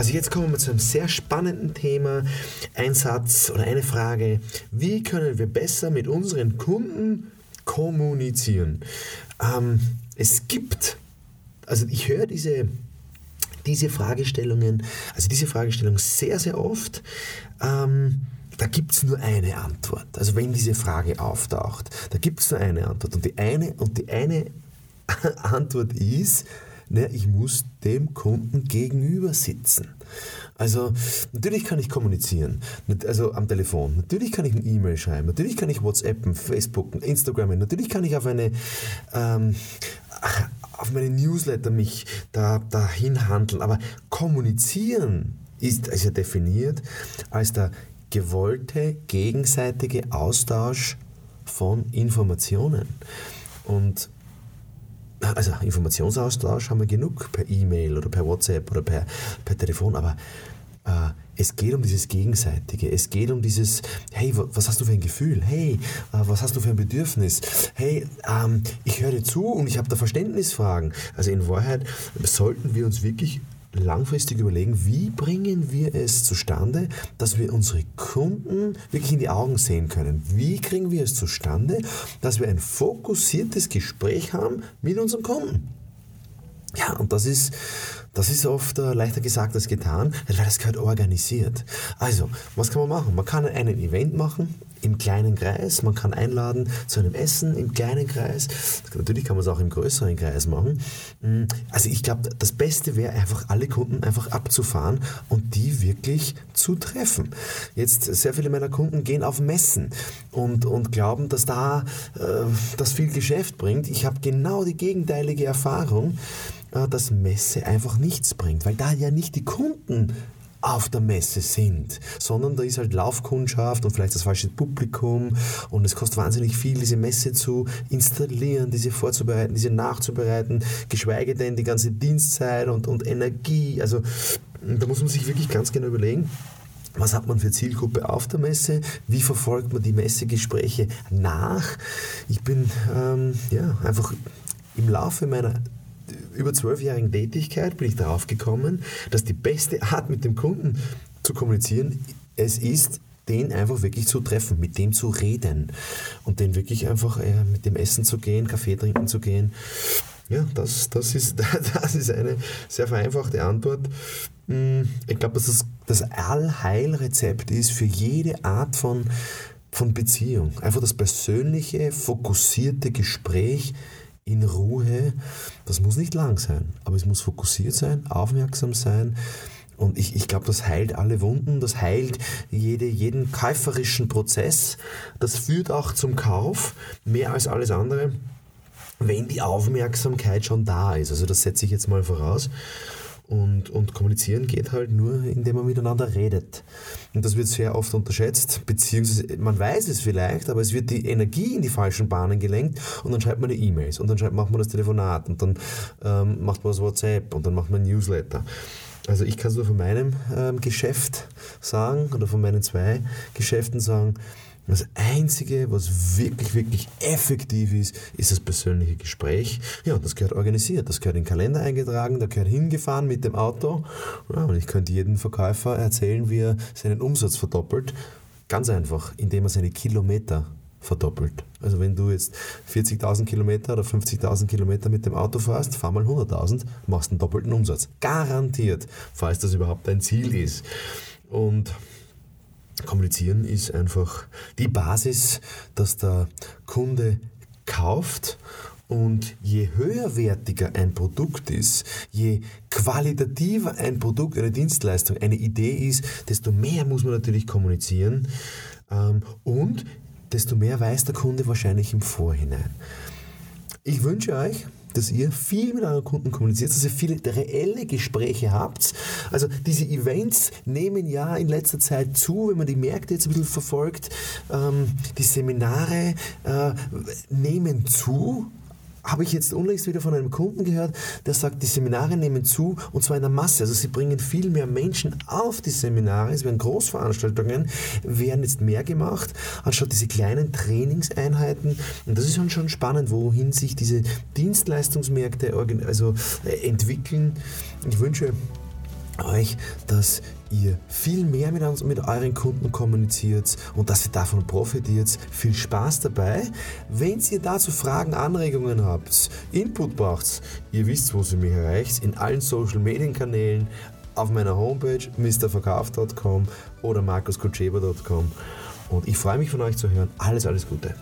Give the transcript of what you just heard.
Also jetzt kommen wir zu einem sehr spannenden Thema. Ein Satz oder eine Frage. Wie können wir besser mit unseren Kunden kommunizieren? Ähm, es gibt, also ich höre diese, diese Fragestellungen, also diese Fragestellung sehr, sehr oft. Ähm, da gibt es nur eine Antwort. Also wenn diese Frage auftaucht, da gibt es nur eine Antwort. Und die eine, und die eine Antwort ist, na, ich muss dem Kunden gegenüber sitzen. Also natürlich kann ich kommunizieren, also am Telefon, natürlich kann ich eine E-Mail schreiben, natürlich kann ich WhatsAppen, Facebook, Instagram, natürlich kann ich auf eine ähm, auf meine Newsletter mich da, dahin handeln, aber kommunizieren ist, ist ja definiert als der gewollte gegenseitige Austausch von Informationen. Und also Informationsaustausch haben wir genug per E-Mail oder per WhatsApp oder per, per Telefon, aber äh, es geht um dieses Gegenseitige. Es geht um dieses, hey, was hast du für ein Gefühl? Hey, äh, was hast du für ein Bedürfnis? Hey, ähm, ich höre zu und ich habe da Verständnisfragen. Also in Wahrheit sollten wir uns wirklich langfristig überlegen, wie bringen wir es zustande, dass wir unsere Kunden wirklich in die Augen sehen können. Wie kriegen wir es zustande, dass wir ein fokussiertes Gespräch haben mit unserem Kunden. Ja, und das ist, das ist oft äh, leichter gesagt als getan, weil das gehört organisiert. Also, was kann man machen? Man kann einen Event machen im kleinen Kreis, man kann einladen zu einem Essen im kleinen Kreis. Natürlich kann man es auch im größeren Kreis machen. Mm, also ich glaube, das Beste wäre einfach alle Kunden einfach abzufahren und die wirklich zu treffen. Jetzt sehr viele meiner Kunden gehen auf Messen und, und glauben, dass da äh, das viel Geschäft bringt. Ich habe genau die gegenteilige Erfahrung. Äh, dass Messe einfach nichts bringt, weil da ja nicht die Kunden auf der Messe sind, sondern da ist halt Laufkundschaft und vielleicht das falsche Publikum und es kostet wahnsinnig viel, diese Messe zu installieren, diese vorzubereiten, diese nachzubereiten, geschweige denn die ganze Dienstzeit und, und Energie. Also da muss man sich wirklich ganz genau überlegen, was hat man für Zielgruppe auf der Messe? Wie verfolgt man die Messegespräche nach? Ich bin ähm, ja, einfach im Laufe meiner über zwölfjährigen Tätigkeit bin ich darauf gekommen, dass die beste Art mit dem Kunden zu kommunizieren es ist, den einfach wirklich zu treffen, mit dem zu reden und den wirklich einfach äh, mit dem Essen zu gehen, Kaffee trinken zu gehen. Ja, das, das, ist, das ist eine sehr vereinfachte Antwort. Hm, ich glaube, dass das das Allheilrezept ist für jede Art von, von Beziehung. Einfach das persönliche, fokussierte Gespräch in Ruhe. Das muss nicht lang sein, aber es muss fokussiert sein, aufmerksam sein. Und ich, ich glaube, das heilt alle Wunden, das heilt jede, jeden käuferischen Prozess. Das führt auch zum Kauf, mehr als alles andere, wenn die Aufmerksamkeit schon da ist. Also das setze ich jetzt mal voraus. Und, und kommunizieren geht halt nur, indem man miteinander redet. Und das wird sehr oft unterschätzt, beziehungsweise man weiß es vielleicht, aber es wird die Energie in die falschen Bahnen gelenkt und dann schreibt man eine E-Mails und dann macht man das Telefonat und dann ähm, macht man das WhatsApp und dann macht man ein Newsletter. Also ich kann es nur von meinem ähm, Geschäft sagen oder von meinen zwei Geschäften sagen, das Einzige, was wirklich, wirklich effektiv ist, ist das persönliche Gespräch. Ja, das gehört organisiert, das gehört in den Kalender eingetragen, da gehört hingefahren mit dem Auto. Ja, und ich könnte jedem Verkäufer erzählen, wie er seinen Umsatz verdoppelt. Ganz einfach, indem er seine Kilometer verdoppelt. Also wenn du jetzt 40.000 Kilometer oder 50.000 Kilometer mit dem Auto fährst, fahr mal 100.000, machst einen doppelten Umsatz. Garantiert, falls das überhaupt dein Ziel ist. Und Kommunizieren ist einfach die Basis, dass der Kunde kauft und je höherwertiger ein Produkt ist, je qualitativer ein Produkt, eine Dienstleistung, eine Idee ist, desto mehr muss man natürlich kommunizieren ähm, und desto mehr weiß der Kunde wahrscheinlich im Vorhinein. Ich wünsche euch, dass ihr viel mit euren Kunden kommuniziert, dass ihr viele reelle Gespräche habt. Also diese Events nehmen ja in letzter Zeit zu, wenn man die Märkte jetzt ein bisschen verfolgt. Ähm, die Seminare äh, nehmen zu habe ich jetzt unlängst wieder von einem Kunden gehört, der sagt, die Seminare nehmen zu und zwar in der Masse. Also sie bringen viel mehr Menschen auf die Seminare. Es werden Großveranstaltungen, werden jetzt mehr gemacht, anstatt diese kleinen Trainingseinheiten. Und das ist schon, spannend, wohin sich diese Dienstleistungsmärkte also äh, entwickeln. Ich wünsche euch, dass ihr viel mehr mit, uns, mit euren Kunden kommuniziert und dass ihr davon profitiert. Viel Spaß dabei. Wenn ihr dazu Fragen, Anregungen habt, Input braucht, ihr wisst, wo ihr mich erreicht, in allen Social Media Kanälen, auf meiner Homepage mrverkauf.com oder markuskutscheber.com. Und ich freue mich von euch zu hören. Alles, alles Gute.